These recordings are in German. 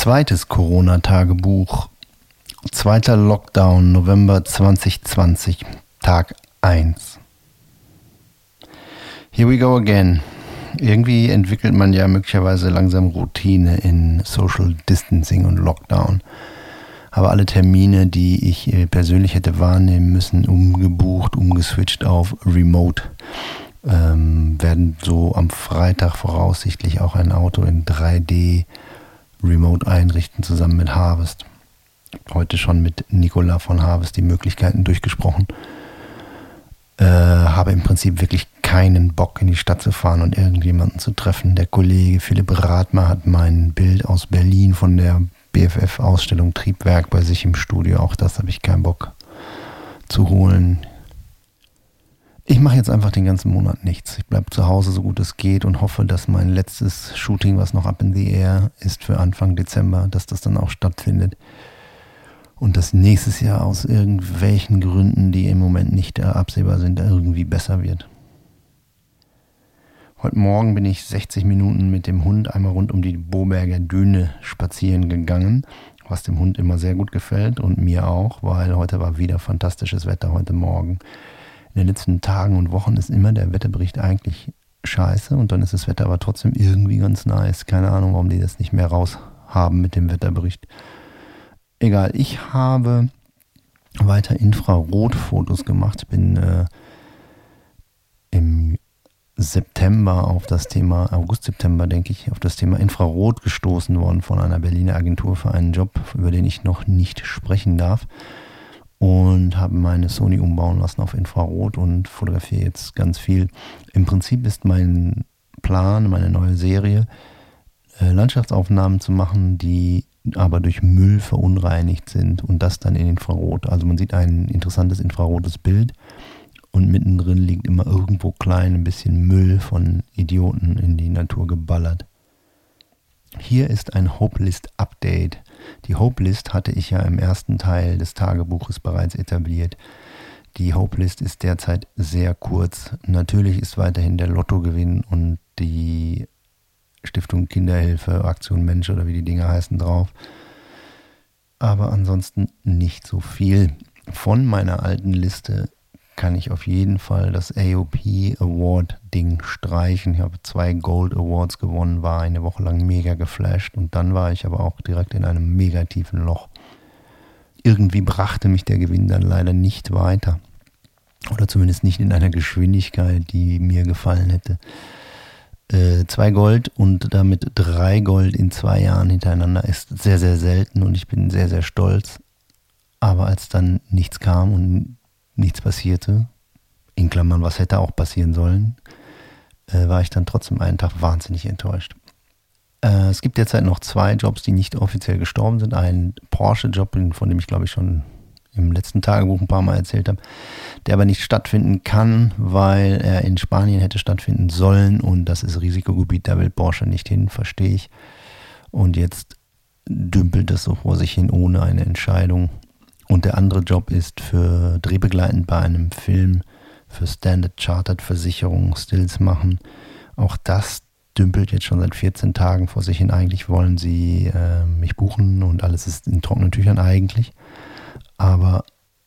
Zweites Corona-Tagebuch. Zweiter Lockdown, November 2020, Tag 1. Here we go again. Irgendwie entwickelt man ja möglicherweise langsam Routine in Social Distancing und Lockdown. Aber alle Termine, die ich äh, persönlich hätte wahrnehmen müssen, umgebucht, umgeswitcht auf Remote, ähm, werden so am Freitag voraussichtlich auch ein Auto in 3D Remote einrichten, zusammen mit Harvest. Heute schon mit Nicola von Harvest die Möglichkeiten durchgesprochen. Äh, habe im Prinzip wirklich keinen Bock in die Stadt zu fahren und irgendjemanden zu treffen. Der Kollege Philipp Rathmer hat mein Bild aus Berlin von der BFF-Ausstellung Triebwerk bei sich im Studio. Auch das habe ich keinen Bock zu holen. Ich mache jetzt einfach den ganzen Monat nichts. Ich bleibe zu Hause so gut es geht und hoffe, dass mein letztes Shooting, was noch up in the air ist für Anfang Dezember, dass das dann auch stattfindet. Und dass nächstes Jahr aus irgendwelchen Gründen, die im Moment nicht absehbar sind, irgendwie besser wird. Heute Morgen bin ich 60 Minuten mit dem Hund einmal rund um die Boberger Düne spazieren gegangen, was dem Hund immer sehr gut gefällt und mir auch, weil heute war wieder fantastisches Wetter heute Morgen in den letzten Tagen und Wochen ist immer der Wetterbericht eigentlich scheiße und dann ist das Wetter aber trotzdem irgendwie ganz nice. Keine Ahnung, warum die das nicht mehr raus haben mit dem Wetterbericht. Egal, ich habe weiter Infrarotfotos gemacht. Bin äh, im September auf das Thema, August, September denke ich, auf das Thema Infrarot gestoßen worden von einer Berliner Agentur für einen Job, über den ich noch nicht sprechen darf und habe meine Sony umbauen lassen auf Infrarot und fotografiere jetzt ganz viel. Im Prinzip ist mein Plan, meine neue Serie, äh, Landschaftsaufnahmen zu machen, die aber durch Müll verunreinigt sind und das dann in Infrarot. Also man sieht ein interessantes infrarotes Bild und mittendrin liegt immer irgendwo klein ein bisschen Müll von Idioten in die Natur geballert. Hier ist ein Hopelist Update. Die Hopelist hatte ich ja im ersten Teil des Tagebuches bereits etabliert. Die Hopelist ist derzeit sehr kurz. Natürlich ist weiterhin der Lottogewinn und die Stiftung Kinderhilfe, Aktion Mensch oder wie die Dinge heißen drauf. Aber ansonsten nicht so viel. Von meiner alten Liste kann ich auf jeden Fall das AOP Award Ding streichen. Ich habe zwei Gold Awards gewonnen, war eine Woche lang mega geflasht und dann war ich aber auch direkt in einem mega tiefen Loch. Irgendwie brachte mich der Gewinn dann leider nicht weiter. Oder zumindest nicht in einer Geschwindigkeit, die mir gefallen hätte. Äh, zwei Gold und damit drei Gold in zwei Jahren hintereinander ist sehr, sehr selten und ich bin sehr, sehr stolz. Aber als dann nichts kam und nichts passierte, in Klammern, was hätte auch passieren sollen, äh, war ich dann trotzdem einen Tag wahnsinnig enttäuscht. Äh, es gibt derzeit noch zwei Jobs, die nicht offiziell gestorben sind. Ein Porsche-Job, von dem ich glaube ich schon im letzten Tagebuch ein paar Mal erzählt habe, der aber nicht stattfinden kann, weil er in Spanien hätte stattfinden sollen und das ist Risikogebiet, da will Porsche nicht hin, verstehe ich. Und jetzt dümpelt das so vor sich hin ohne eine Entscheidung. Und der andere Job ist für drehbegleitend bei einem Film für Standard Chartered Versicherung Stills machen. Auch das dümpelt jetzt schon seit 14 Tagen vor sich hin. Eigentlich wollen sie äh, mich buchen und alles ist in trockenen Tüchern eigentlich. Aber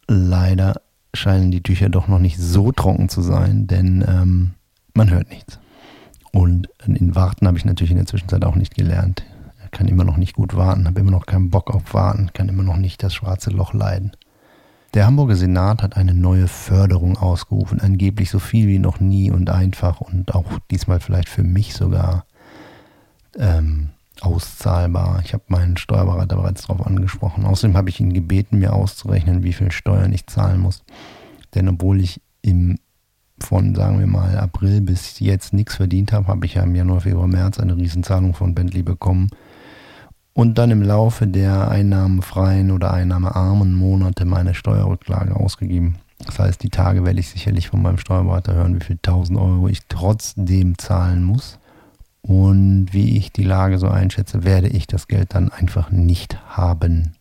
leider scheinen die Tücher doch noch nicht so trocken zu sein, denn ähm, man hört nichts. Und in Warten habe ich natürlich in der Zwischenzeit auch nicht gelernt kann immer noch nicht gut warten, habe immer noch keinen Bock auf Warten, kann immer noch nicht das schwarze Loch leiden. Der Hamburger Senat hat eine neue Förderung ausgerufen, angeblich so viel wie noch nie und einfach und auch diesmal vielleicht für mich sogar ähm, auszahlbar. Ich habe meinen Steuerberater bereits darauf angesprochen. Außerdem habe ich ihn gebeten, mir auszurechnen, wie viel Steuern ich zahlen muss. Denn obwohl ich im von, sagen wir mal, April bis jetzt nichts verdient habe, habe ich ja im Januar, Februar, März eine Riesenzahlung von Bentley bekommen und dann im Laufe der einnahmenfreien oder einnahmearmen Monate meine Steuerrücklage ausgegeben. Das heißt, die Tage werde ich sicherlich von meinem Steuerberater hören, wie viel 1000 Euro ich trotzdem zahlen muss. Und wie ich die Lage so einschätze, werde ich das Geld dann einfach nicht haben.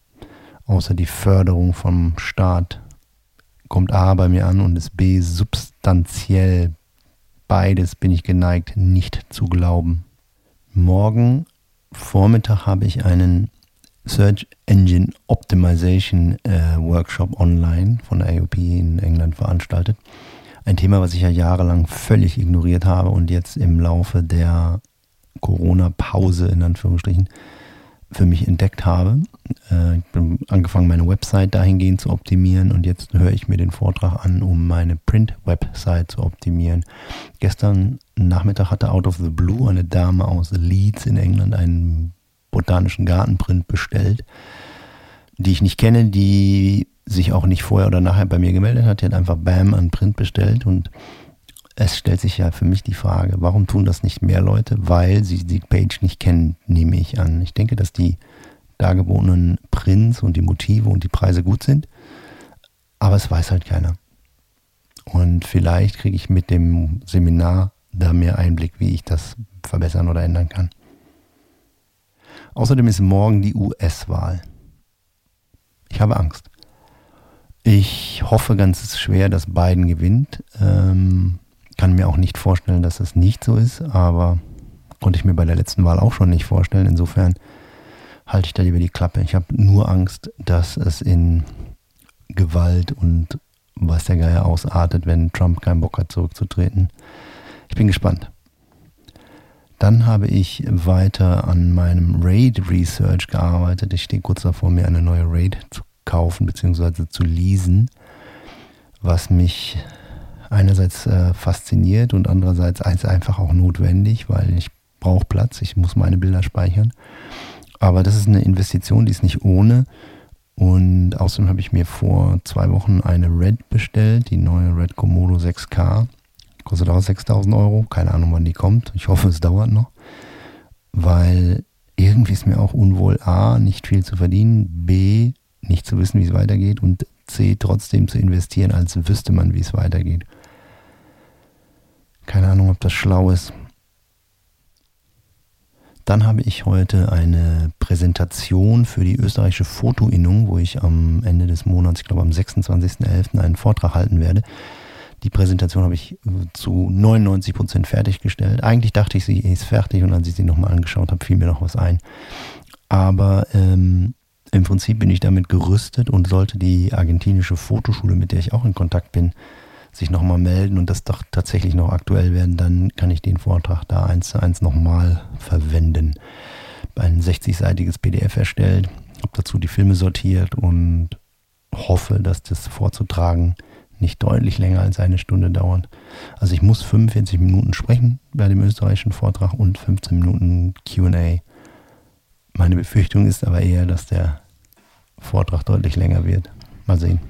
Außer die Förderung vom Staat kommt A bei mir an und ist B substanziell. Beides bin ich geneigt, nicht zu glauben. Morgen Vormittag habe ich einen Search Engine Optimization äh, Workshop online von der AOP in England veranstaltet. Ein Thema, was ich ja jahrelang völlig ignoriert habe und jetzt im Laufe der Corona-Pause in Anführungsstrichen für mich entdeckt habe. Äh, ich bin angefangen, meine Website dahingehend zu optimieren und jetzt höre ich mir den Vortrag an, um meine Print-Website zu optimieren. Gestern Nachmittag hatte Out of the Blue eine Dame aus Leeds in England einen botanischen Gartenprint bestellt, die ich nicht kenne, die sich auch nicht vorher oder nachher bei mir gemeldet hat. Die hat einfach Bam an Print bestellt und es stellt sich ja für mich die Frage, warum tun das nicht mehr Leute? Weil sie die Page nicht kennen, nehme ich an. Ich denke, dass die dargebotenen Prints und die Motive und die Preise gut sind, aber es weiß halt keiner. Und vielleicht kriege ich mit dem Seminar da mehr Einblick, wie ich das verbessern oder ändern kann. Außerdem ist morgen die US-Wahl. Ich habe Angst. Ich hoffe ganz schwer, dass Biden gewinnt. Ähm, kann mir auch nicht vorstellen, dass es nicht so ist, aber konnte ich mir bei der letzten Wahl auch schon nicht vorstellen. Insofern halte ich da lieber die Klappe. Ich habe nur Angst, dass es in Gewalt und was der Geier ausartet, wenn Trump keinen Bock hat, zurückzutreten. Ich bin gespannt. Dann habe ich weiter an meinem Raid Research gearbeitet. Ich stehe kurz davor, mir eine neue Raid zu kaufen bzw. zu leasen, was mich einerseits äh, fasziniert und andererseits einfach auch notwendig, weil ich brauche Platz, ich muss meine Bilder speichern. Aber das ist eine Investition, die ist nicht ohne. Und außerdem habe ich mir vor zwei Wochen eine Red bestellt, die neue Red Komodo 6K. Kostet auch 6000 Euro. Keine Ahnung, wann die kommt. Ich hoffe, es dauert noch. Weil irgendwie ist mir auch unwohl, A, nicht viel zu verdienen, B, nicht zu wissen, wie es weitergeht und C, trotzdem zu investieren, als wüsste man, wie es weitergeht. Keine Ahnung, ob das schlau ist. Dann habe ich heute eine Präsentation für die österreichische Fotoinnung, wo ich am Ende des Monats, ich glaube am 26.11. einen Vortrag halten werde. Die Präsentation habe ich zu 99 Prozent fertiggestellt. Eigentlich dachte ich, sie ist fertig und als ich sie nochmal angeschaut habe, fiel mir noch was ein. Aber ähm, im Prinzip bin ich damit gerüstet und sollte die argentinische Fotoschule, mit der ich auch in Kontakt bin, sich nochmal melden und das doch tatsächlich noch aktuell werden, dann kann ich den Vortrag da eins zu eins nochmal verwenden. Ein 60-seitiges PDF erstellt, habe dazu die Filme sortiert und hoffe, dass das vorzutragen nicht deutlich länger als eine Stunde dauert. Also ich muss 45 Minuten sprechen bei dem österreichischen Vortrag und 15 Minuten QA. Meine Befürchtung ist aber eher, dass der Vortrag deutlich länger wird. Mal sehen.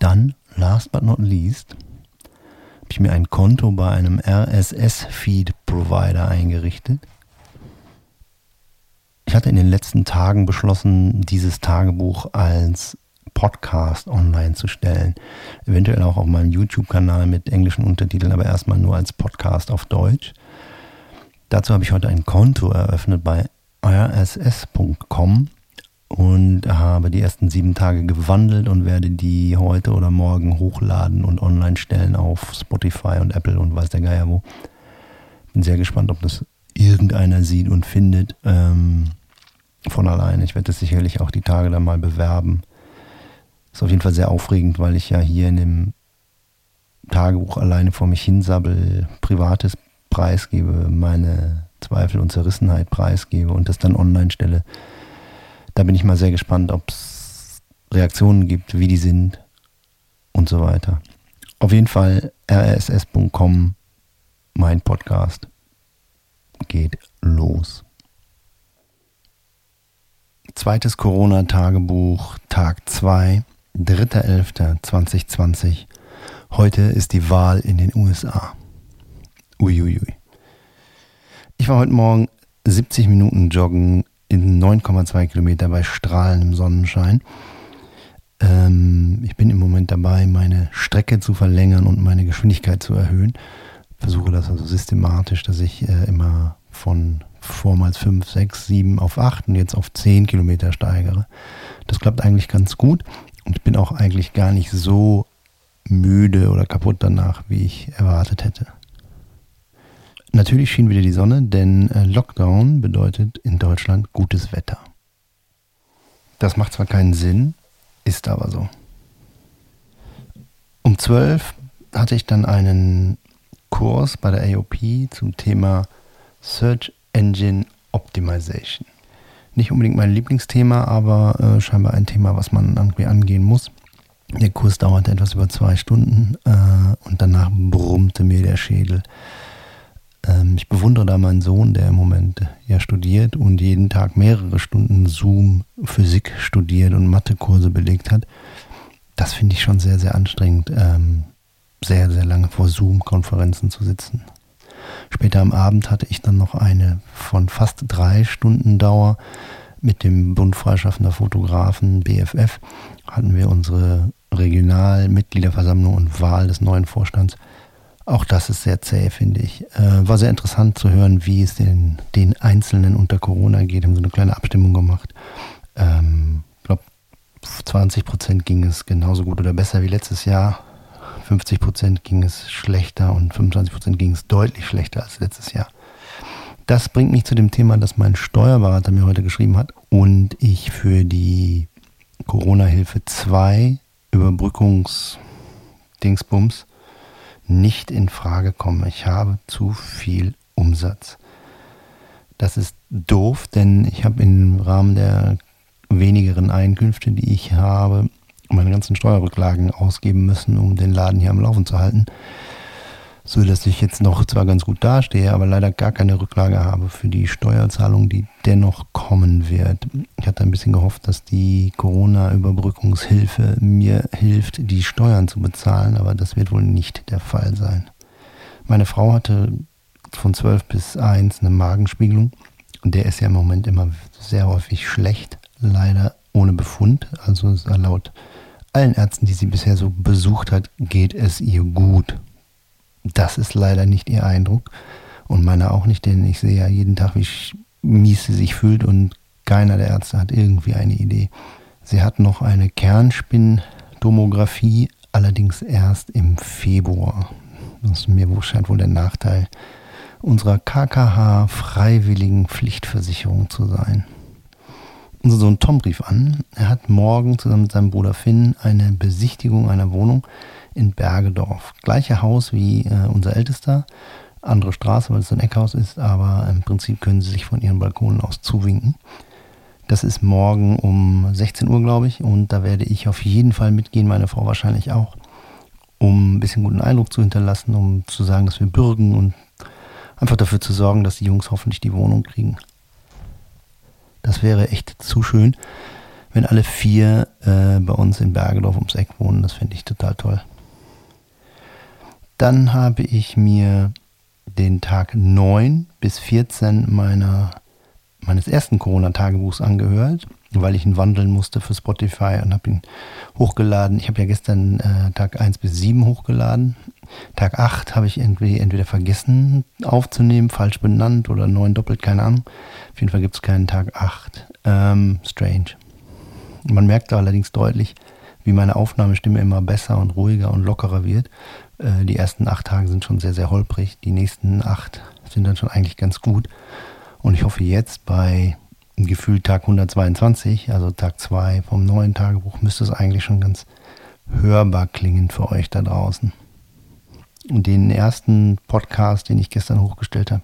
Dann last but not least, habe ich mir ein Konto bei einem RSS-Feed-Provider eingerichtet. Ich hatte in den letzten Tagen beschlossen, dieses Tagebuch als Podcast online zu stellen. Eventuell auch auf meinem YouTube-Kanal mit englischen Untertiteln, aber erstmal nur als Podcast auf Deutsch. Dazu habe ich heute ein Konto eröffnet bei rss.com und habe die ersten sieben Tage gewandelt und werde die heute oder morgen hochladen und online stellen auf Spotify und Apple und weiß der Geier wo. Bin sehr gespannt, ob das irgendeiner sieht und findet ähm, von alleine. Ich werde das sicherlich auch die Tage dann mal bewerben. Ist auf jeden Fall sehr aufregend, weil ich ja hier in dem Tagebuch alleine vor mich hinsabbel, privates preisgebe, meine Zweifel und Zerrissenheit preisgebe und das dann online stelle. Da bin ich mal sehr gespannt, ob es Reaktionen gibt, wie die sind und so weiter. Auf jeden Fall rss.com, mein Podcast geht los. Zweites Corona-Tagebuch, Tag 2, 3.11.2020. Heute ist die Wahl in den USA. Uiuiui. Ich war heute Morgen 70 Minuten joggen in 9,2 Kilometer bei strahlendem Sonnenschein. Ähm, ich bin im Moment dabei, meine Strecke zu verlängern und meine Geschwindigkeit zu erhöhen. Versuche das also systematisch, dass ich äh, immer von vormals 5, 6, 7 auf 8 und jetzt auf 10 Kilometer steigere. Das klappt eigentlich ganz gut und bin auch eigentlich gar nicht so müde oder kaputt danach, wie ich erwartet hätte. Natürlich schien wieder die Sonne, denn äh, Lockdown bedeutet in Deutschland gutes Wetter. Das macht zwar keinen Sinn, ist aber so. Um 12 hatte ich dann einen Kurs bei der AOP zum Thema Search Engine Optimization. Nicht unbedingt mein Lieblingsthema, aber äh, scheinbar ein Thema, was man irgendwie angehen muss. Der Kurs dauerte etwas über zwei Stunden äh, und danach brummte mir der Schädel. Ähm, ich bewundere da meinen Sohn, der im Moment ja studiert und jeden Tag mehrere Stunden Zoom Physik studiert und Mathekurse belegt hat. Das finde ich schon sehr, sehr anstrengend, ähm, sehr, sehr lange vor Zoom-Konferenzen zu sitzen. Später am Abend hatte ich dann noch eine von fast drei Stunden Dauer mit dem Bund Freischaffender Fotografen BFF. Hatten wir unsere Regionalmitgliederversammlung und Wahl des neuen Vorstands. Auch das ist sehr zäh, finde ich. Äh, war sehr interessant zu hören, wie es den, den Einzelnen unter Corona geht. Haben so eine kleine Abstimmung gemacht. Ähm, ich glaube, 20 Prozent ging es genauso gut oder besser wie letztes Jahr. 50 Prozent ging es schlechter und 25 Prozent ging es deutlich schlechter als letztes Jahr. Das bringt mich zu dem Thema, das mein Steuerberater mir heute geschrieben hat und ich für die Corona-Hilfe 2 Überbrückungsdingsbums nicht in Frage komme. Ich habe zu viel Umsatz. Das ist doof, denn ich habe im Rahmen der wenigeren Einkünfte, die ich habe, meine ganzen Steuerrücklagen ausgeben müssen, um den Laden hier am Laufen zu halten so dass ich jetzt noch zwar ganz gut dastehe, aber leider gar keine Rücklage habe für die Steuerzahlung, die dennoch kommen wird. Ich hatte ein bisschen gehofft, dass die Corona-Überbrückungshilfe mir hilft, die Steuern zu bezahlen, aber das wird wohl nicht der Fall sein. Meine Frau hatte von 12 bis 1 eine Magenspiegelung und der ist ja im Moment immer sehr häufig schlecht, leider ohne Befund. Also laut allen Ärzten, die sie bisher so besucht hat, geht es ihr gut. Das ist leider nicht ihr Eindruck und meiner auch nicht, denn ich sehe ja jeden Tag, wie mies sie sich fühlt und keiner der Ärzte hat irgendwie eine Idee. Sie hat noch eine Kernspintomographie, allerdings erst im Februar. Das ist mir scheint wohl der Nachteil unserer KKH freiwilligen Pflichtversicherung zu sein. Unser Sohn Tom rief an. Er hat morgen zusammen mit seinem Bruder Finn eine Besichtigung einer Wohnung in Bergedorf. Gleiche Haus wie äh, unser ältester, andere Straße, weil es ein Eckhaus ist, aber im Prinzip können sie sich von ihren Balkonen aus zuwinken. Das ist morgen um 16 Uhr, glaube ich, und da werde ich auf jeden Fall mitgehen, meine Frau wahrscheinlich auch, um ein bisschen guten Eindruck zu hinterlassen, um zu sagen, dass wir bürgen und einfach dafür zu sorgen, dass die Jungs hoffentlich die Wohnung kriegen. Das wäre echt zu schön, wenn alle vier äh, bei uns in Bergedorf ums Eck wohnen. Das finde ich total toll. Dann habe ich mir den Tag 9 bis 14 meiner, meines ersten Corona-Tagebuchs angehört, weil ich ihn wandeln musste für Spotify und habe ihn hochgeladen. Ich habe ja gestern äh, Tag 1 bis 7 hochgeladen. Tag 8 habe ich irgendwie entweder vergessen aufzunehmen, falsch benannt oder 9 doppelt, keine Ahnung. Auf jeden Fall gibt es keinen Tag 8. Ähm, strange. Man merkt allerdings deutlich, wie meine Aufnahmestimme immer besser und ruhiger und lockerer wird. Äh, die ersten acht Tage sind schon sehr, sehr holprig. Die nächsten acht sind dann schon eigentlich ganz gut. Und ich hoffe jetzt bei gefühlt Tag 122, also Tag 2 vom neuen Tagebuch, müsste es eigentlich schon ganz hörbar klingen für euch da draußen. Und den ersten Podcast, den ich gestern hochgestellt habe,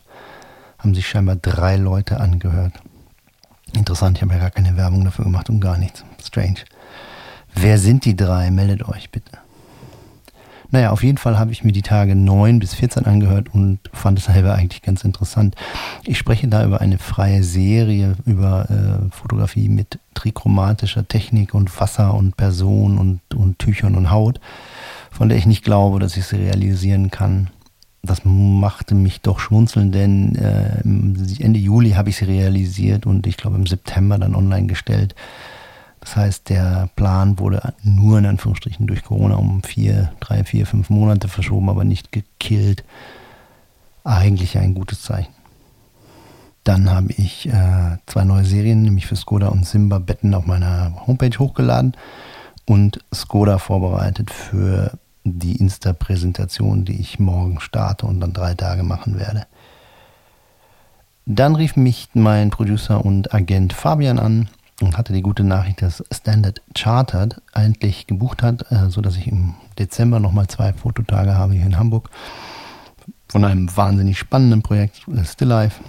haben sich scheinbar drei Leute angehört. Interessant, ich habe ja gar keine Werbung dafür gemacht und gar nichts. Strange. Wer sind die drei? Meldet euch bitte. Naja, auf jeden Fall habe ich mir die Tage 9 bis 14 angehört und fand es selber eigentlich ganz interessant. Ich spreche da über eine freie Serie, über äh, Fotografie mit trichromatischer Technik und Wasser und Person und, und Tüchern und Haut, von der ich nicht glaube, dass ich sie realisieren kann. Das machte mich doch schmunzeln, denn äh, Ende Juli habe ich sie realisiert und ich glaube im September dann online gestellt. Das heißt, der Plan wurde nur in Anführungsstrichen durch Corona um vier, drei, vier, fünf Monate verschoben, aber nicht gekillt. Eigentlich ein gutes Zeichen. Dann habe ich äh, zwei neue Serien, nämlich für Skoda und Simba Betten auf meiner Homepage hochgeladen und Skoda vorbereitet für die Insta-Präsentation, die ich morgen starte und dann drei Tage machen werde. Dann rief mich mein Producer und Agent Fabian an hatte die gute Nachricht, dass Standard Chartered endlich gebucht hat, äh, sodass ich im Dezember nochmal zwei Fototage habe hier in Hamburg von einem wahnsinnig spannenden Projekt, äh, Still Life,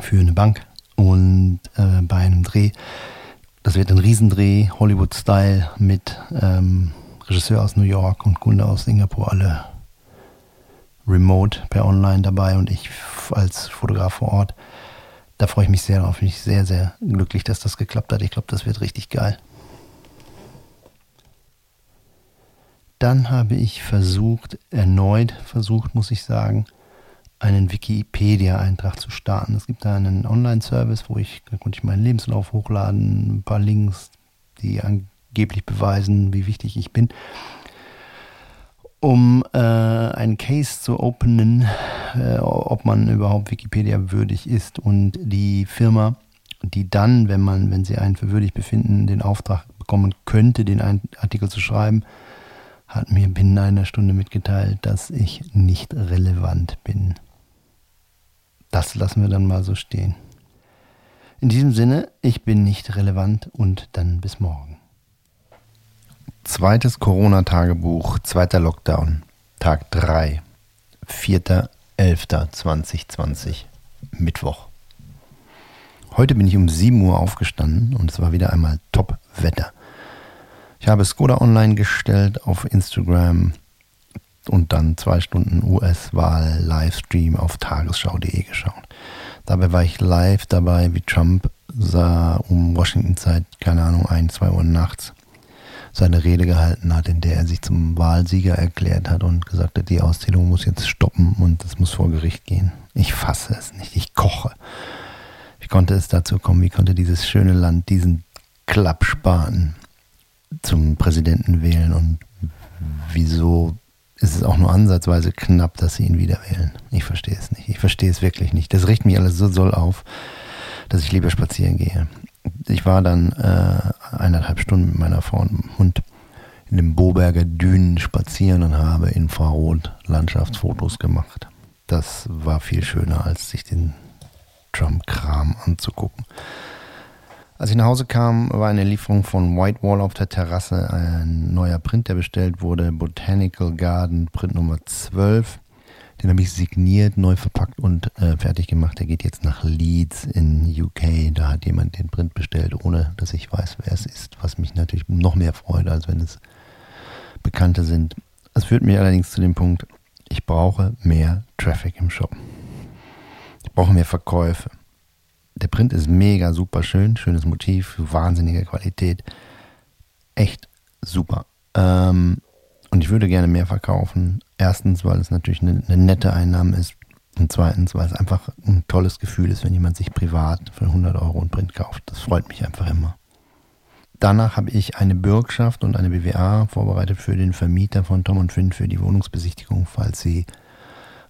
für eine Bank und äh, bei einem Dreh. Das wird ein Riesendreh, Hollywood-Style mit ähm, Regisseur aus New York und Kunde aus Singapur, alle remote per Online dabei und ich als Fotograf vor Ort. Da freue ich mich sehr drauf. Bin ich sehr, sehr glücklich, dass das geklappt hat. Ich glaube, das wird richtig geil. Dann habe ich versucht, erneut versucht, muss ich sagen, einen Wikipedia-Eintrag zu starten. Es gibt da einen Online-Service, wo ich, da konnte ich meinen Lebenslauf hochladen, ein paar Links, die angeblich beweisen, wie wichtig ich bin um äh, einen Case zu openen, äh, ob man überhaupt Wikipedia würdig ist und die Firma, die dann, wenn man, wenn sie einen für würdig befinden, den Auftrag bekommen könnte, den Artikel zu schreiben, hat mir binnen einer Stunde mitgeteilt, dass ich nicht relevant bin. Das lassen wir dann mal so stehen. In diesem Sinne, ich bin nicht relevant und dann bis morgen. Zweites Corona-Tagebuch, zweiter Lockdown, Tag 3, 4.11.2020, Mittwoch. Heute bin ich um 7 Uhr aufgestanden und es war wieder einmal Top-Wetter. Ich habe Skoda online gestellt auf Instagram und dann zwei Stunden US-Wahl-Livestream auf tagesschau.de geschaut. Dabei war ich live dabei, wie Trump sah um Washington-Zeit, keine Ahnung, 1, 2 Uhr nachts seine Rede gehalten hat, in der er sich zum Wahlsieger erklärt hat und gesagt hat, die Auszählung muss jetzt stoppen und es muss vor Gericht gehen. Ich fasse es nicht, ich koche. Wie konnte es dazu kommen? Wie konnte dieses schöne Land diesen Klappspaten zum Präsidenten wählen und wieso ist es auch nur ansatzweise knapp, dass sie ihn wieder wählen? Ich verstehe es nicht. Ich verstehe es wirklich nicht. Das riecht mich alles so doll auf, dass ich lieber spazieren gehe ich war dann äh, eineinhalb Stunden mit meiner Frau und Hund in den Boberger Dünen spazieren und habe Infrarot-Landschaftsfotos gemacht. Das war viel schöner, als sich den Trump-Kram anzugucken. Als ich nach Hause kam, war eine Lieferung von Whitewall auf der Terrasse, ein neuer Print, der bestellt wurde, Botanical Garden Print Nummer 12. Den habe ich signiert, neu verpackt und äh, fertig gemacht. Der geht jetzt nach Leeds in UK. Da hat jemand den Print bestellt, ohne dass ich weiß, wer es ist. Was mich natürlich noch mehr freut, als wenn es Bekannte sind. Das führt mich allerdings zu dem Punkt, ich brauche mehr Traffic im Shop. Ich brauche mehr Verkäufe. Der Print ist mega super schön, schönes Motiv, wahnsinnige Qualität. Echt super. Ähm, und ich würde gerne mehr verkaufen. Erstens, weil es natürlich eine, eine nette Einnahme ist. Und zweitens, weil es einfach ein tolles Gefühl ist, wenn jemand sich privat für 100 Euro ein Print kauft. Das freut mich einfach immer. Danach habe ich eine Bürgschaft und eine BWA vorbereitet für den Vermieter von Tom und Finn für die Wohnungsbesichtigung. Falls Sie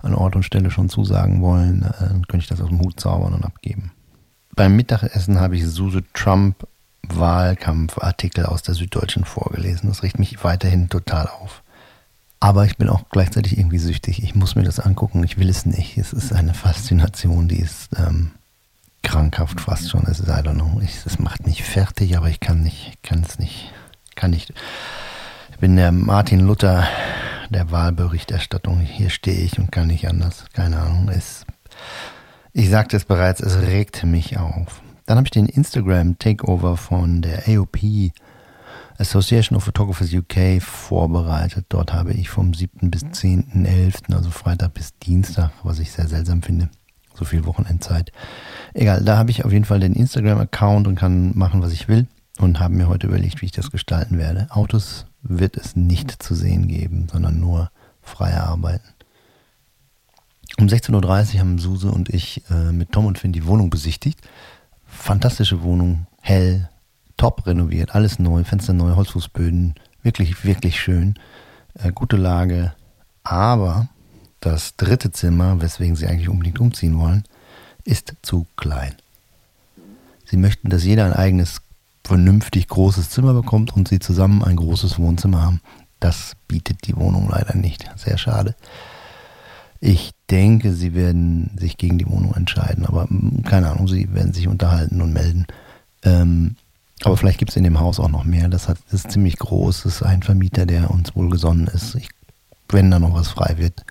an Ort und Stelle schon zusagen wollen, äh, dann könnte ich das aus dem Hut zaubern und abgeben. Beim Mittagessen habe ich Suse Trump Wahlkampfartikel aus der Süddeutschen vorgelesen. Das riecht mich weiterhin total auf. Aber ich bin auch gleichzeitig irgendwie süchtig. Ich muss mir das angucken. Ich will es nicht. Es ist eine Faszination, die ist ähm, krankhaft fast schon. Es ist, I don't know. es macht mich fertig, aber ich kann nicht, kann es nicht, kann nicht. Ich bin der Martin Luther der Wahlberichterstattung. Hier stehe ich und kann nicht anders. Keine Ahnung. Es, ich sagte es bereits, es regt mich auf. Dann habe ich den Instagram Takeover von der AOP Association of Photographers UK vorbereitet. Dort habe ich vom 7. bis 10.11., also Freitag bis Dienstag, was ich sehr seltsam finde, so viel Wochenendzeit. Egal, da habe ich auf jeden Fall den Instagram-Account und kann machen, was ich will und habe mir heute überlegt, wie ich das gestalten werde. Autos wird es nicht zu sehen geben, sondern nur freie Arbeiten. Um 16.30 Uhr haben Suse und ich äh, mit Tom und Finn die Wohnung besichtigt fantastische Wohnung, hell, top renoviert, alles neu, Fenster neu, Holzfußböden, wirklich, wirklich schön, äh, gute Lage. Aber das dritte Zimmer, weswegen sie eigentlich unbedingt umziehen wollen, ist zu klein. Sie möchten, dass jeder ein eigenes, vernünftig großes Zimmer bekommt und sie zusammen ein großes Wohnzimmer haben. Das bietet die Wohnung leider nicht. Sehr schade. Ich denke, sie werden sich gegen die Wohnung entscheiden, aber hm, keine Ahnung, sie werden sich unterhalten und melden. Ähm, aber vielleicht gibt es in dem Haus auch noch mehr. Das, hat, das ist ziemlich groß. Das ist ein Vermieter, der uns wohlgesonnen ist. Ich, wenn da noch was frei wird,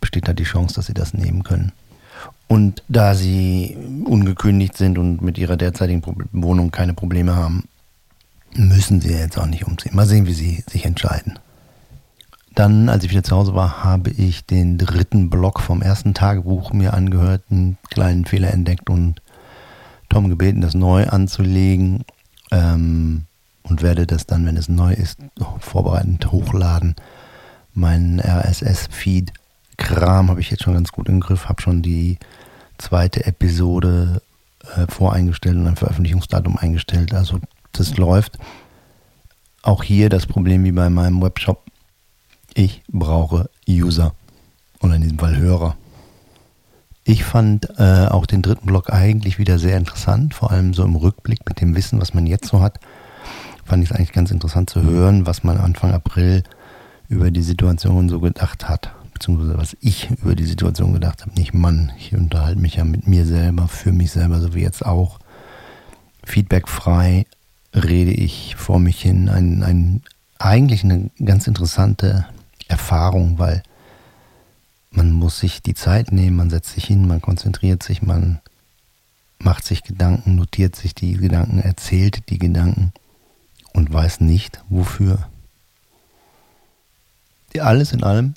besteht da die Chance, dass sie das nehmen können. Und da sie ungekündigt sind und mit ihrer derzeitigen Wohnung keine Probleme haben, müssen sie jetzt auch nicht umziehen. Mal sehen, wie sie sich entscheiden. Dann, als ich wieder zu Hause war, habe ich den dritten Block vom ersten Tagebuch mir angehört, einen kleinen Fehler entdeckt und Tom gebeten, das neu anzulegen ähm, und werde das dann, wenn es neu ist, vorbereitend hochladen. Mein RSS-Feed-Kram habe ich jetzt schon ganz gut im Griff, habe schon die zweite Episode äh, voreingestellt und ein Veröffentlichungsdatum eingestellt. Also das läuft. Auch hier das Problem wie bei meinem Webshop ich brauche User oder in diesem Fall Hörer. Ich fand äh, auch den dritten Block eigentlich wieder sehr interessant, vor allem so im Rückblick mit dem Wissen, was man jetzt so hat. Fand ich es eigentlich ganz interessant zu hören, was man Anfang April über die Situation so gedacht hat, beziehungsweise was ich über die Situation gedacht habe. Nicht Mann, ich unterhalte mich ja mit mir selber, für mich selber, so wie jetzt auch. Feedbackfrei rede ich vor mich hin. Ein, ein, eigentlich eine ganz interessante Erfahrung, weil man muss sich die Zeit nehmen, man setzt sich hin, man konzentriert sich, man macht sich Gedanken, notiert sich die Gedanken, erzählt die Gedanken und weiß nicht wofür. Alles in allem,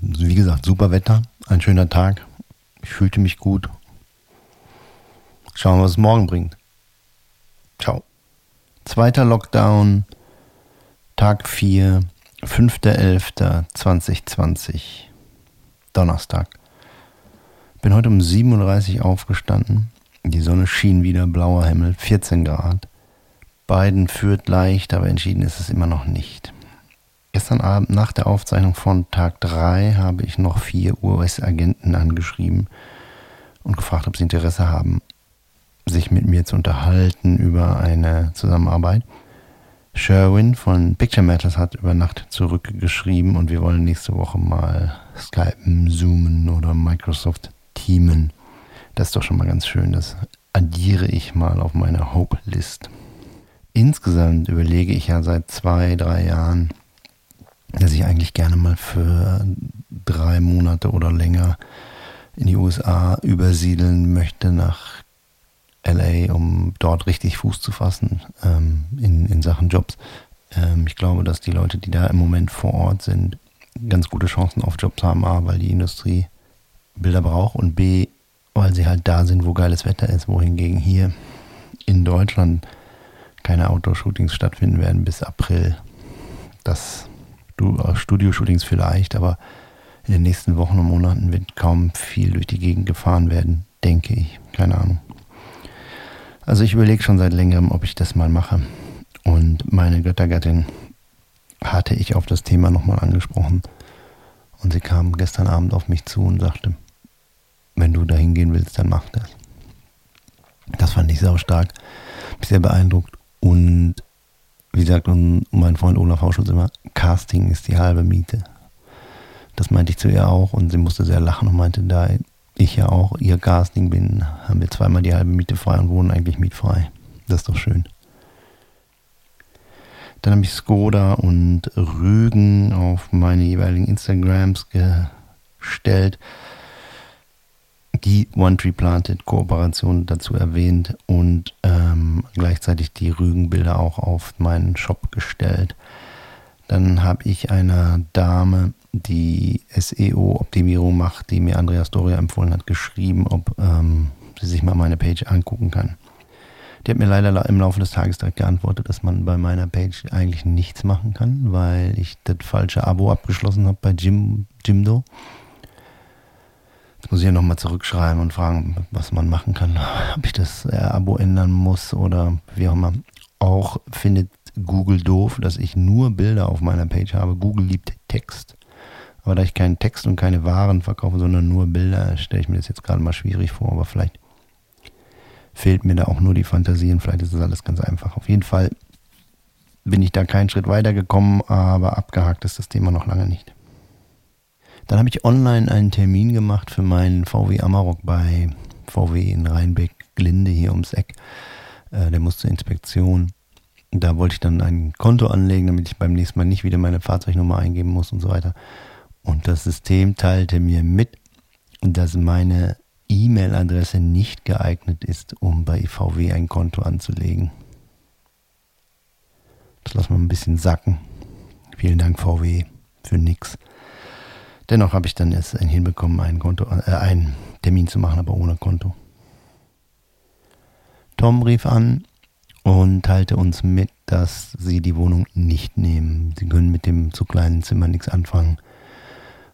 wie gesagt, super Wetter, ein schöner Tag. Ich fühlte mich gut. Schauen wir, was es morgen bringt. Ciao. Zweiter Lockdown, Tag 4. 5.11.2020, Donnerstag. Bin heute um 7.30 Uhr aufgestanden. Die Sonne schien wieder, blauer Himmel, 14 Grad. Beiden führt leicht, aber entschieden ist es immer noch nicht. Gestern Abend nach der Aufzeichnung von Tag 3 habe ich noch vier US-Agenten angeschrieben und gefragt, ob sie Interesse haben, sich mit mir zu unterhalten über eine Zusammenarbeit. Sherwin von Picture Matters hat über Nacht zurückgeschrieben und wir wollen nächste Woche mal Skypen, Zoomen oder Microsoft Teamen. Das ist doch schon mal ganz schön. Das addiere ich mal auf meine Hope-List. Insgesamt überlege ich ja seit zwei, drei Jahren, dass ich eigentlich gerne mal für drei Monate oder länger in die USA übersiedeln möchte nach LA, um dort richtig Fuß zu fassen ähm, in, in Sachen Jobs. Ähm, ich glaube, dass die Leute, die da im Moment vor Ort sind, ganz gute Chancen auf Jobs haben, A, weil die Industrie Bilder braucht und B, weil sie halt da sind, wo geiles Wetter ist, wohingegen hier in Deutschland keine Outdoor-Shootings stattfinden werden bis April. Das äh, Studio-Shootings vielleicht, aber in den nächsten Wochen und Monaten wird kaum viel durch die Gegend gefahren werden, denke ich. Keine Ahnung. Also ich überlege schon seit längerem, ob ich das mal mache. Und meine Göttergattin hatte ich auf das Thema nochmal angesprochen. Und sie kam gestern Abend auf mich zu und sagte, wenn du dahin gehen willst, dann mach das. Das fand ich sehr stark, mich sehr beeindruckt. Und wie sagt mein Freund Olaf Hauschutz immer, Casting ist die halbe Miete. Das meinte ich zu ihr auch und sie musste sehr lachen und meinte, da ich ja auch ihr Casting bin, haben wir zweimal die halbe Miete frei und wohnen eigentlich mietfrei. Das ist doch schön. Dann habe ich Skoda und Rügen auf meine jeweiligen Instagrams gestellt. Die One Tree Planted Kooperation dazu erwähnt und ähm, gleichzeitig die Rügenbilder auch auf meinen Shop gestellt. Dann habe ich einer Dame die SEO-Optimierung macht, die mir Andreas Doria empfohlen hat, geschrieben, ob ähm, sie sich mal meine Page angucken kann. Die hat mir leider im Laufe des Tages direkt geantwortet, dass man bei meiner Page eigentlich nichts machen kann, weil ich das falsche Abo abgeschlossen habe bei Jim, Jimdo. Jetzt muss ich ja nochmal zurückschreiben und fragen, was man machen kann, ob ich das äh, Abo ändern muss oder wie auch immer. Auch findet Google doof, dass ich nur Bilder auf meiner Page habe. Google liebt Text. Aber da ich keinen Text und keine Waren verkaufe, sondern nur Bilder, stelle ich mir das jetzt gerade mal schwierig vor. Aber vielleicht fehlt mir da auch nur die Fantasie und vielleicht ist das alles ganz einfach. Auf jeden Fall bin ich da keinen Schritt weiter gekommen, aber abgehakt ist das Thema noch lange nicht. Dann habe ich online einen Termin gemacht für meinen VW Amarok bei VW in Rheinbeck-Glinde hier ums Eck. Äh, der muss zur Inspektion. Da wollte ich dann ein Konto anlegen, damit ich beim nächsten Mal nicht wieder meine Fahrzeugnummer eingeben muss und so weiter. Und das System teilte mir mit, dass meine E-Mail-Adresse nicht geeignet ist, um bei VW ein Konto anzulegen. Das lassen wir ein bisschen sacken. Vielen Dank VW für nix. Dennoch habe ich dann erst hinbekommen, ein Konto, äh, einen Termin zu machen, aber ohne Konto. Tom rief an und teilte uns mit, dass sie die Wohnung nicht nehmen. Sie können mit dem zu kleinen Zimmer nichts anfangen.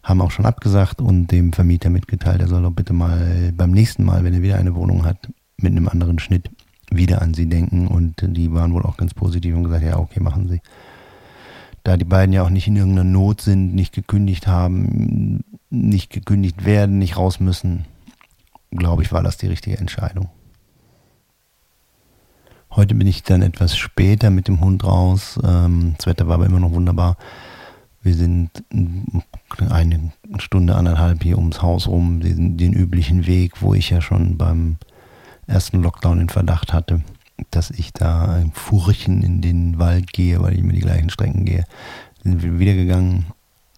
Haben auch schon abgesagt und dem Vermieter mitgeteilt, er soll doch bitte mal beim nächsten Mal, wenn er wieder eine Wohnung hat, mit einem anderen Schnitt wieder an sie denken. Und die waren wohl auch ganz positiv und gesagt, ja, okay, machen sie. Da die beiden ja auch nicht in irgendeiner Not sind, nicht gekündigt haben, nicht gekündigt werden, nicht raus müssen, glaube ich, war das die richtige Entscheidung. Heute bin ich dann etwas später mit dem Hund raus. Ähm, das Wetter war aber immer noch wunderbar. Wir sind eine Stunde, anderthalb hier ums Haus rum, den, den üblichen Weg, wo ich ja schon beim ersten Lockdown den Verdacht hatte, dass ich da ein Furchen in den Wald gehe, weil ich immer die gleichen Strecken gehe. Sind wir wieder gegangen.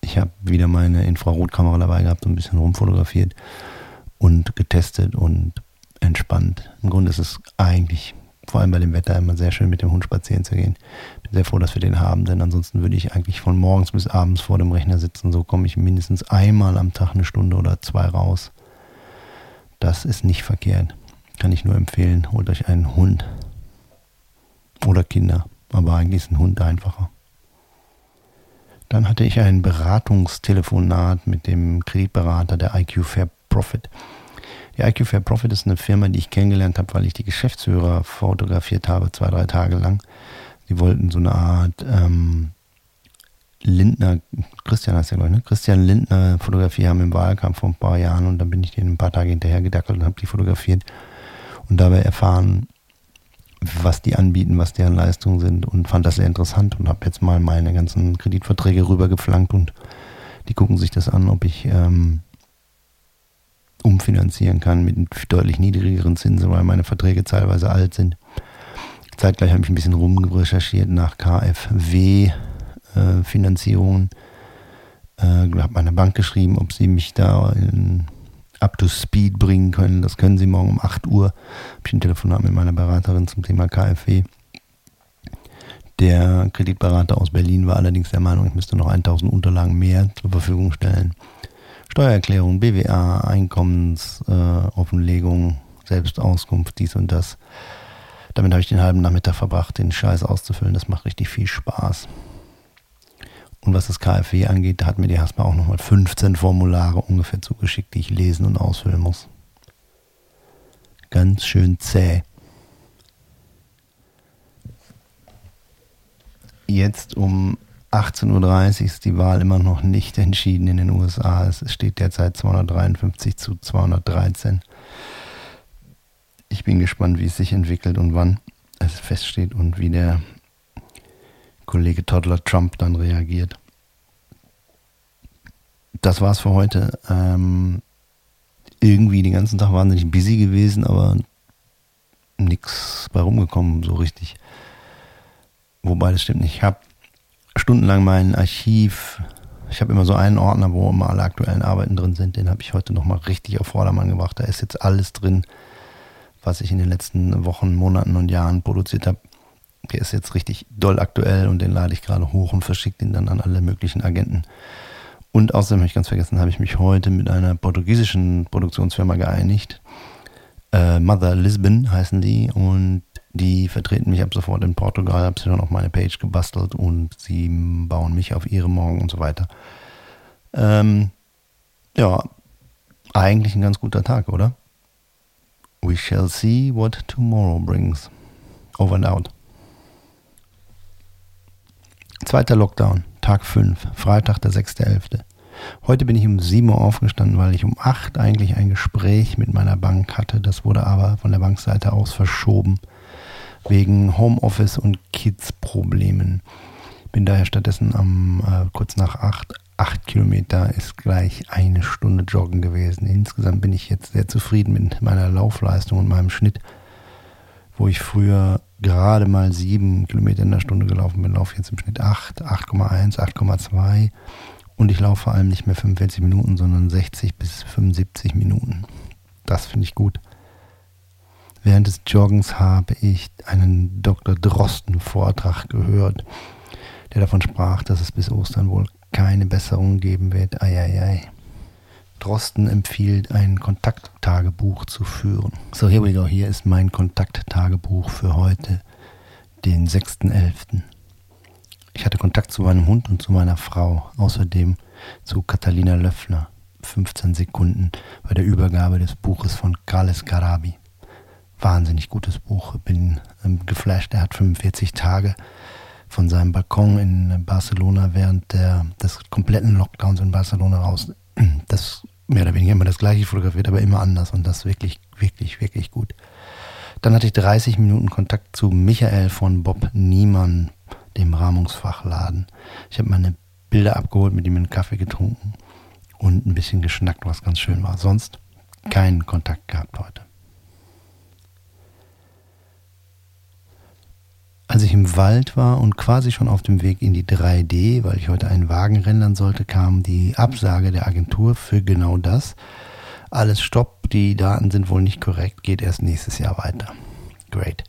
Ich habe wieder meine Infrarotkamera dabei gehabt und ein bisschen rumfotografiert und getestet und entspannt. Im Grunde ist es eigentlich vor allem bei dem Wetter immer sehr schön mit dem Hund spazieren zu gehen. Bin sehr froh, dass wir den haben, denn ansonsten würde ich eigentlich von morgens bis abends vor dem Rechner sitzen. So komme ich mindestens einmal am Tag eine Stunde oder zwei raus. Das ist nicht verkehrt. Kann ich nur empfehlen, holt euch einen Hund. Oder Kinder. Aber eigentlich ist ein Hund einfacher. Dann hatte ich ein Beratungstelefonat mit dem Kreditberater der IQ Fair Profit. Die IQ Fair Profit ist eine Firma, die ich kennengelernt habe, weil ich die Geschäftsführer fotografiert habe, zwei, drei Tage lang. Die wollten so eine Art ähm, Lindner, Christian heißt der, glaube ich, ne? Christian Lindner Fotografie haben im Wahlkampf vor ein paar Jahren und dann bin ich denen ein paar Tage hinterher gedackelt und habe die fotografiert und dabei erfahren, was die anbieten, was deren Leistungen sind und fand das sehr interessant und habe jetzt mal meine ganzen Kreditverträge rübergeflankt und die gucken sich das an, ob ich ähm, umfinanzieren kann mit deutlich niedrigeren Zinsen, weil meine Verträge teilweise alt sind. Zeitgleich habe ich ein bisschen rumrecherchiert nach KfW-Finanzierungen. Äh, äh, habe meiner Bank geschrieben, ob sie mich da in, up to speed bringen können. Das können sie morgen um 8 Uhr. Habe ich ein Telefonat mit meiner Beraterin zum Thema KfW. Der Kreditberater aus Berlin war allerdings der Meinung, ich müsste noch 1000 Unterlagen mehr zur Verfügung stellen. Steuererklärung, BWA, Einkommensoffenlegung, äh, Selbstauskunft, dies und das. Damit habe ich den halben Nachmittag verbracht, den Scheiß auszufüllen. Das macht richtig viel Spaß. Und was das KfW angeht, da hat mir die Haspa auch nochmal 15 Formulare ungefähr zugeschickt, die ich lesen und ausfüllen muss. Ganz schön zäh. Jetzt um 18.30 Uhr ist die Wahl immer noch nicht entschieden in den USA. Es steht derzeit 253 zu 213. Ich bin gespannt, wie es sich entwickelt und wann es feststeht und wie der Kollege Toddler Trump dann reagiert. Das war's für heute. Ähm, irgendwie den ganzen Tag wahnsinnig busy gewesen, aber nichts bei rumgekommen so richtig. Wobei das stimmt nicht. Ich habe stundenlang mein Archiv. Ich habe immer so einen Ordner, wo immer alle aktuellen Arbeiten drin sind. Den habe ich heute nochmal richtig auf Vordermann gebracht. Da ist jetzt alles drin, was ich in den letzten Wochen, Monaten und Jahren produziert habe. Der ist jetzt richtig doll aktuell und den lade ich gerade hoch und verschicke ihn dann an alle möglichen Agenten. Und außerdem habe ich ganz vergessen, habe ich mich heute mit einer portugiesischen Produktionsfirma geeinigt. Äh, Mother Lisbon heißen die und die vertreten mich ab sofort in Portugal, habe sie dann auf meine Page gebastelt und sie bauen mich auf ihre Morgen und so weiter. Ähm, ja, eigentlich ein ganz guter Tag, oder? We shall see what tomorrow brings. Over and out. Zweiter Lockdown, Tag 5, Freitag, der 6.11. Heute bin ich um 7 Uhr aufgestanden, weil ich um 8 eigentlich ein Gespräch mit meiner Bank hatte. Das wurde aber von der Bankseite aus verschoben wegen Homeoffice und Kids-Problemen. Bin daher stattdessen am äh, kurz nach acht, acht Kilometer ist gleich eine Stunde joggen gewesen. Insgesamt bin ich jetzt sehr zufrieden mit meiner Laufleistung und meinem Schnitt. wo ich früher gerade mal sieben Kilometer in der Stunde gelaufen bin, laufe jetzt im Schnitt 8, 8,1, 8,2 und ich laufe vor allem nicht mehr 45 Minuten, sondern 60 bis 75 Minuten. Das finde ich gut. Während des Joggens habe ich einen Dr. Drosten Vortrag gehört, der davon sprach, dass es bis Ostern wohl keine Besserung geben wird. Eieiei. Drosten empfiehlt, ein Kontakttagebuch zu führen. So, here we go. Hier ist mein Kontakttagebuch für heute, den 6.11. Ich hatte Kontakt zu meinem Hund und zu meiner Frau, außerdem zu Catalina Löffler. 15 Sekunden bei der Übergabe des Buches von Carles Carabi. Wahnsinnig gutes Buch. Bin ähm, geflasht. Er hat 45 Tage von seinem Balkon in Barcelona während der, des kompletten Lockdowns in Barcelona raus. Das mehr oder weniger immer das gleiche fotografiert, aber immer anders und das wirklich, wirklich, wirklich gut. Dann hatte ich 30 Minuten Kontakt zu Michael von Bob Niemann, dem Rahmungsfachladen. Ich habe meine Bilder abgeholt, mit ihm einen Kaffee getrunken und ein bisschen geschnackt, was ganz schön war. Sonst keinen Kontakt gehabt heute. Als ich im Wald war und quasi schon auf dem Weg in die 3D, weil ich heute einen Wagen rendern sollte, kam die Absage der Agentur für genau das. Alles stopp, die Daten sind wohl nicht korrekt, geht erst nächstes Jahr weiter. Great.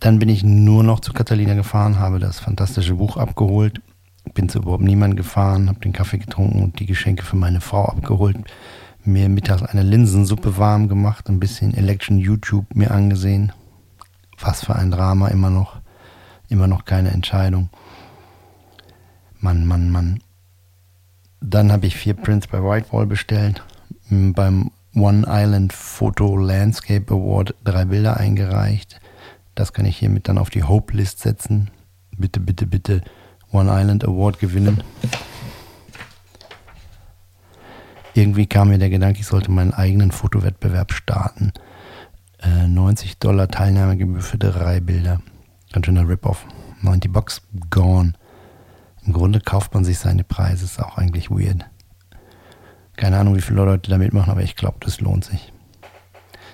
Dann bin ich nur noch zu Catalina gefahren, habe das fantastische Buch abgeholt, bin zu überhaupt niemand gefahren, habe den Kaffee getrunken und die Geschenke für meine Frau abgeholt, mir mittags eine Linsensuppe warm gemacht, ein bisschen Election YouTube mir angesehen, was für ein Drama, immer noch, immer noch keine Entscheidung. Mann, Mann, Mann. Dann habe ich vier Prints bei Whitewall bestellt. Beim One Island Photo Landscape Award drei Bilder eingereicht. Das kann ich hiermit dann auf die Hope List setzen. Bitte, bitte, bitte One Island Award gewinnen. Irgendwie kam mir der Gedanke, ich sollte meinen eigenen Fotowettbewerb starten. 90 äh, Dollar Teilnahmegebühr für drei Bilder. Ganz schöner Rip-Off. 90 Bucks gone. Im Grunde kauft man sich seine Preise, ist auch eigentlich weird. Keine Ahnung, wie viele Leute da mitmachen, aber ich glaube, das lohnt sich.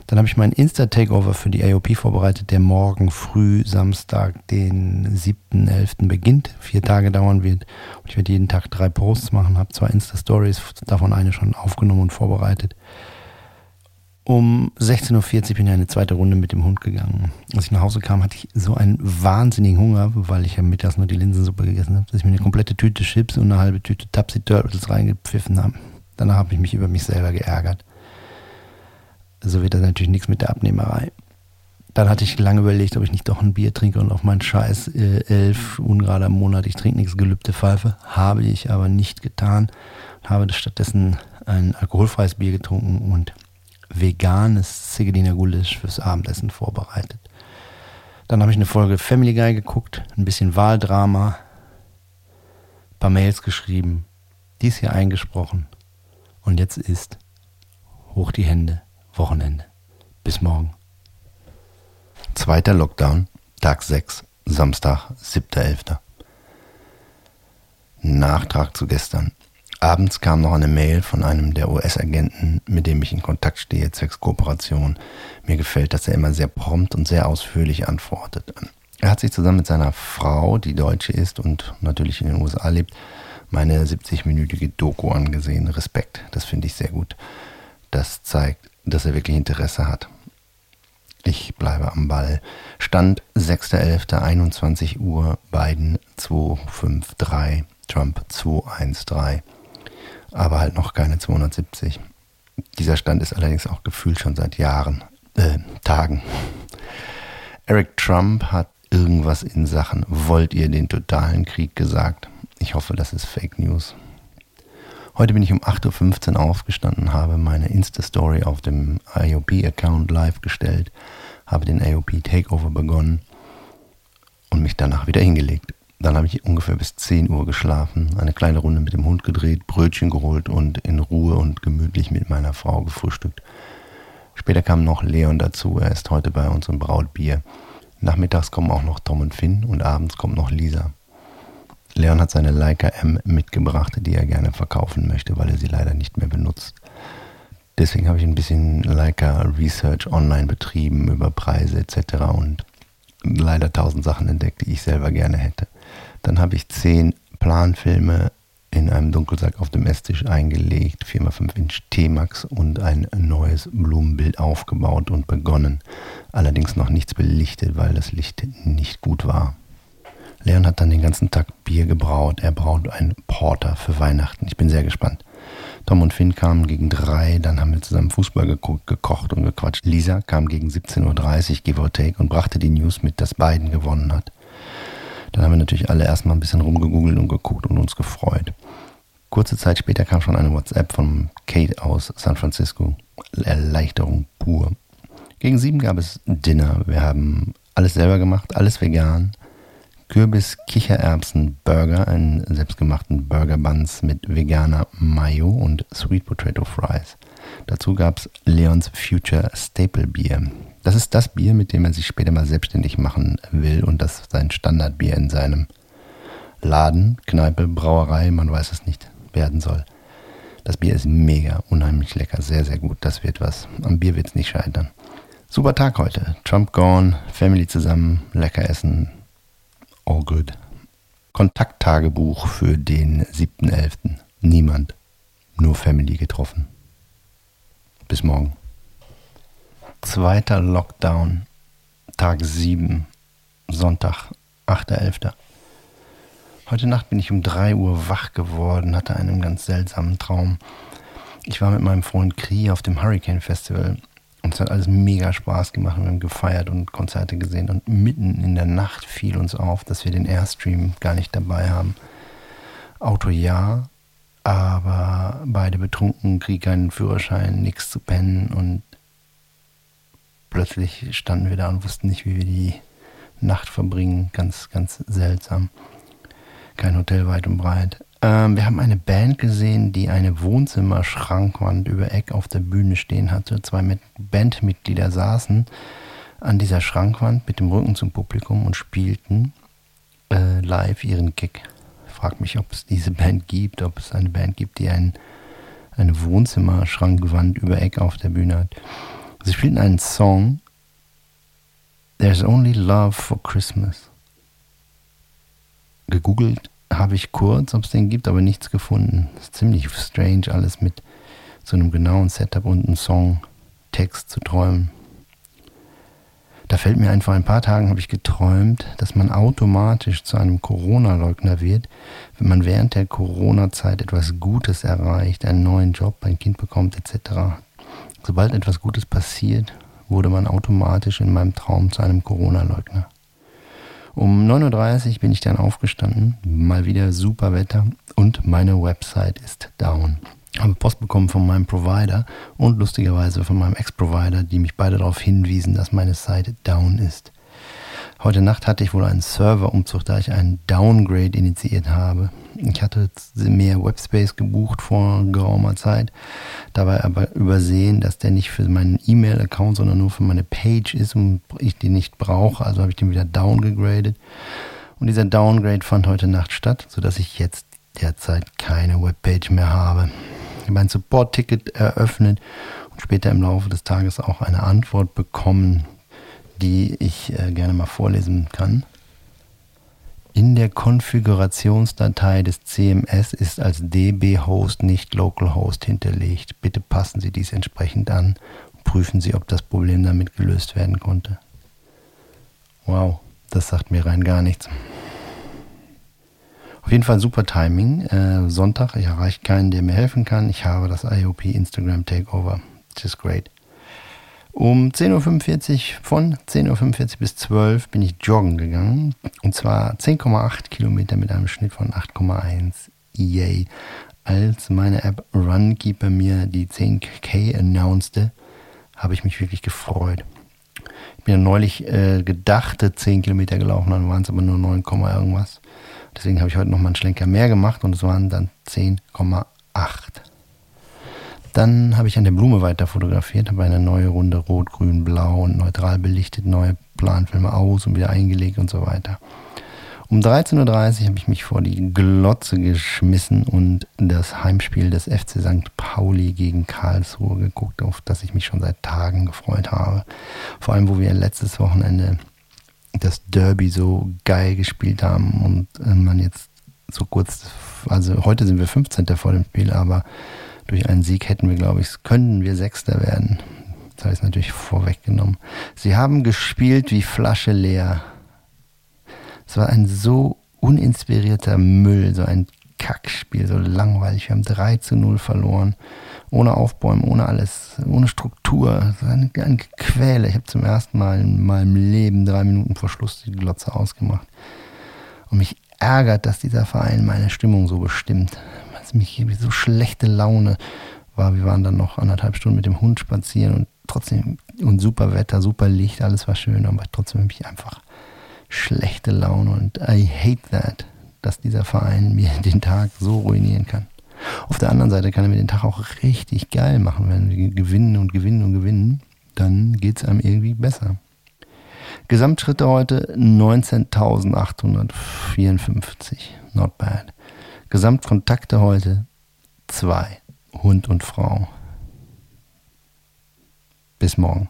Dann habe ich meinen Insta-Takeover für die AOP vorbereitet, der morgen früh, Samstag, den 7.11. beginnt, vier Tage dauern wird. Und ich werde jeden Tag drei Posts machen, habe zwei Insta-Stories, davon eine schon aufgenommen und vorbereitet. Um 16.40 Uhr bin ich eine zweite Runde mit dem Hund gegangen. Als ich nach Hause kam, hatte ich so einen wahnsinnigen Hunger, weil ich ja mittags nur die Linsensuppe gegessen habe, dass ich mir eine komplette Tüte Chips und eine halbe Tüte Tapsi Turtles reingepfiffen habe. Danach habe ich mich über mich selber geärgert. So wird das natürlich nichts mit der Abnehmerei. Dann hatte ich lange überlegt, ob ich nicht doch ein Bier trinke und auf meinen Scheiß äh, elf ungerade im Monat, ich trinke nichts gelübde Pfeife. Habe ich aber nicht getan. Habe stattdessen ein alkoholfreies Bier getrunken und veganes Zigediner Gulasch fürs Abendessen vorbereitet. Dann habe ich eine Folge Family Guy geguckt, ein bisschen Wahldrama, ein paar Mails geschrieben, dies hier eingesprochen und jetzt ist hoch die Hände, Wochenende. Bis morgen. Zweiter Lockdown, Tag 6, Samstag, 7.11. Nachtrag zu gestern. Abends kam noch eine Mail von einem der US-Agenten, mit dem ich in Kontakt stehe, zwecks Kooperation. Mir gefällt, dass er immer sehr prompt und sehr ausführlich antwortet. Er hat sich zusammen mit seiner Frau, die Deutsche ist und natürlich in den USA lebt, meine 70-minütige Doku angesehen. Respekt, das finde ich sehr gut. Das zeigt, dass er wirklich Interesse hat. Ich bleibe am Ball. Stand 6.11.21 Uhr, Biden 253, Trump 213 aber halt noch keine 270. Dieser Stand ist allerdings auch gefühlt schon seit Jahren, äh, Tagen. Eric Trump hat irgendwas in Sachen Wollt ihr den totalen Krieg gesagt? Ich hoffe, das ist Fake News. Heute bin ich um 8.15 Uhr aufgestanden, habe meine Insta-Story auf dem IOP-Account live gestellt, habe den IOP Takeover begonnen und mich danach wieder hingelegt. Dann habe ich ungefähr bis 10 Uhr geschlafen, eine kleine Runde mit dem Hund gedreht, Brötchen geholt und in Ruhe und gemütlich mit meiner Frau gefrühstückt. Später kam noch Leon dazu, er ist heute bei uns im Brautbier. Nachmittags kommen auch noch Tom und Finn und abends kommt noch Lisa. Leon hat seine Leica M mitgebracht, die er gerne verkaufen möchte, weil er sie leider nicht mehr benutzt. Deswegen habe ich ein bisschen Leica Research online betrieben über Preise etc. und leider tausend Sachen entdeckt, die ich selber gerne hätte. Dann habe ich zehn Planfilme in einem Dunkelsack auf dem Esstisch eingelegt, 4x5 Inch T-Max und ein neues Blumenbild aufgebaut und begonnen. Allerdings noch nichts belichtet, weil das Licht nicht gut war. Leon hat dann den ganzen Tag Bier gebraut. Er braut ein Porter für Weihnachten. Ich bin sehr gespannt. Tom und Finn kamen gegen drei, dann haben wir zusammen Fußball geguckt, gekocht und gequatscht. Lisa kam gegen 17.30 Uhr, give or take, und brachte die News mit, dass Biden gewonnen hat. Dann haben wir natürlich alle erstmal ein bisschen rumgegoogelt und geguckt und uns gefreut. Kurze Zeit später kam schon eine WhatsApp von Kate aus San Francisco. Erleichterung pur. Gegen sieben gab es Dinner. Wir haben alles selber gemacht, alles vegan. Kürbis, Kichererbsen, Burger, einen selbstgemachten Burger Buns mit veganer Mayo und Sweet Potato Fries. Dazu gab es Leons Future Staple Bier. Das ist das Bier, mit dem er sich später mal selbstständig machen will und das sein Standardbier in seinem Laden, Kneipe, Brauerei, man weiß es nicht, werden soll. Das Bier ist mega, unheimlich lecker, sehr, sehr gut. Das wird was. Am Bier wird es nicht scheitern. Super Tag heute. Trump gone, Family zusammen, lecker essen, all good. Kontakttagebuch für den 7.11. Niemand, nur Family getroffen. Bis morgen. Zweiter Lockdown, Tag 7, Sonntag, 8.11. Heute Nacht bin ich um 3 Uhr wach geworden, hatte einen ganz seltsamen Traum. Ich war mit meinem Freund Kri auf dem Hurricane Festival und es hat alles mega Spaß gemacht. Wir haben gefeiert und Konzerte gesehen und mitten in der Nacht fiel uns auf, dass wir den Airstream gar nicht dabei haben. Auto ja, aber beide betrunken, Krieg keinen Führerschein, nichts zu pennen und plötzlich standen wir da und wussten nicht, wie wir die Nacht verbringen. Ganz, ganz seltsam. Kein Hotel weit und breit. Ähm, wir haben eine Band gesehen, die eine Wohnzimmerschrankwand über Eck auf der Bühne stehen hatte. Zwei Bandmitglieder saßen an dieser Schrankwand mit dem Rücken zum Publikum und spielten äh, live ihren Gig. Ich frage mich, ob es diese Band gibt, ob es eine Band gibt, die ein, eine Wohnzimmerschrankwand über Eck auf der Bühne hat. Sie spielten einen Song, There's Only Love for Christmas. Gegoogelt habe ich kurz, ob es den gibt, aber nichts gefunden. Ist ziemlich strange, alles mit so einem genauen Setup und einem Songtext zu träumen. Da fällt mir ein, vor ein paar Tagen habe ich geträumt, dass man automatisch zu einem Corona-Leugner wird, wenn man während der Corona-Zeit etwas Gutes erreicht, einen neuen Job, ein Kind bekommt etc. Sobald etwas Gutes passiert, wurde man automatisch in meinem Traum zu einem Corona-Leugner. Um 9.30 Uhr bin ich dann aufgestanden, mal wieder super Wetter und meine Website ist down. Habe Post bekommen von meinem Provider und lustigerweise von meinem Ex-Provider, die mich beide darauf hinwiesen, dass meine Seite down ist. Heute Nacht hatte ich wohl einen Serverumzug, da ich einen Downgrade initiiert habe. Ich hatte mehr Webspace gebucht vor geraumer Zeit, dabei aber übersehen, dass der nicht für meinen E-Mail-Account, sondern nur für meine Page ist und ich den nicht brauche. Also habe ich den wieder downgegradet. Und dieser Downgrade fand heute Nacht statt, sodass ich jetzt derzeit keine Webpage mehr habe. Ich habe ein Support-Ticket eröffnet und später im Laufe des Tages auch eine Antwort bekommen, die ich äh, gerne mal vorlesen kann. In der Konfigurationsdatei des CMS ist als db-Host nicht localhost hinterlegt. Bitte passen Sie dies entsprechend an prüfen Sie, ob das Problem damit gelöst werden konnte. Wow, das sagt mir rein gar nichts. Auf jeden Fall super Timing. Äh, Sonntag, ich erreiche keinen, der mir helfen kann. Ich habe das IOP Instagram Takeover. Das ist great. Um 10.45 Uhr, von 10.45 Uhr bis 12 Uhr bin ich joggen gegangen. Und zwar 10,8 Kilometer mit einem Schnitt von 8,1. Yay. Als meine App Runkeeper mir die 10K announcete, habe ich mich wirklich gefreut. Ich bin ja neulich äh, gedachte 10 Kilometer gelaufen, dann waren es aber nur 9, irgendwas. Deswegen habe ich heute nochmal einen Schlenker mehr gemacht und es waren dann 10,8. Dann habe ich an der Blume weiter fotografiert, habe eine neue Runde Rot, Grün, Blau und neutral belichtet, neue Planfilme aus und wieder eingelegt und so weiter. Um 13.30 Uhr habe ich mich vor die Glotze geschmissen und das Heimspiel des FC St. Pauli gegen Karlsruhe geguckt, auf das ich mich schon seit Tagen gefreut habe. Vor allem, wo wir letztes Wochenende das Derby so geil gespielt haben und man jetzt so kurz, also heute sind wir 15. vor dem Spiel, aber durch einen Sieg hätten wir, glaube ich, könnten wir Sechster werden. Das habe ich natürlich vorweggenommen. Sie haben gespielt wie Flasche leer. Es war ein so uninspirierter Müll, so ein Kackspiel, so langweilig. Wir haben 3 zu 0 verloren. Ohne Aufbäumen, ohne alles, ohne Struktur. Ein, ein Quäle. Ich habe zum ersten Mal in meinem Leben drei Minuten vor Schluss die Glotze ausgemacht. Und mich ärgert, dass dieser Verein meine Stimmung so bestimmt. Dass mich so schlechte Laune war. Wir waren dann noch anderthalb Stunden mit dem Hund spazieren und trotzdem, und super Wetter, super Licht, alles war schön, aber trotzdem habe ich einfach schlechte Laune und I hate that, dass dieser Verein mir den Tag so ruinieren kann. Auf der anderen Seite kann er mir den Tag auch richtig geil machen, wenn wir gewinnen und gewinnen und gewinnen, dann geht es einem irgendwie besser. Gesamtschritte heute 19.854, not bad. Gesamtkontakte heute zwei, Hund und Frau. Bis morgen.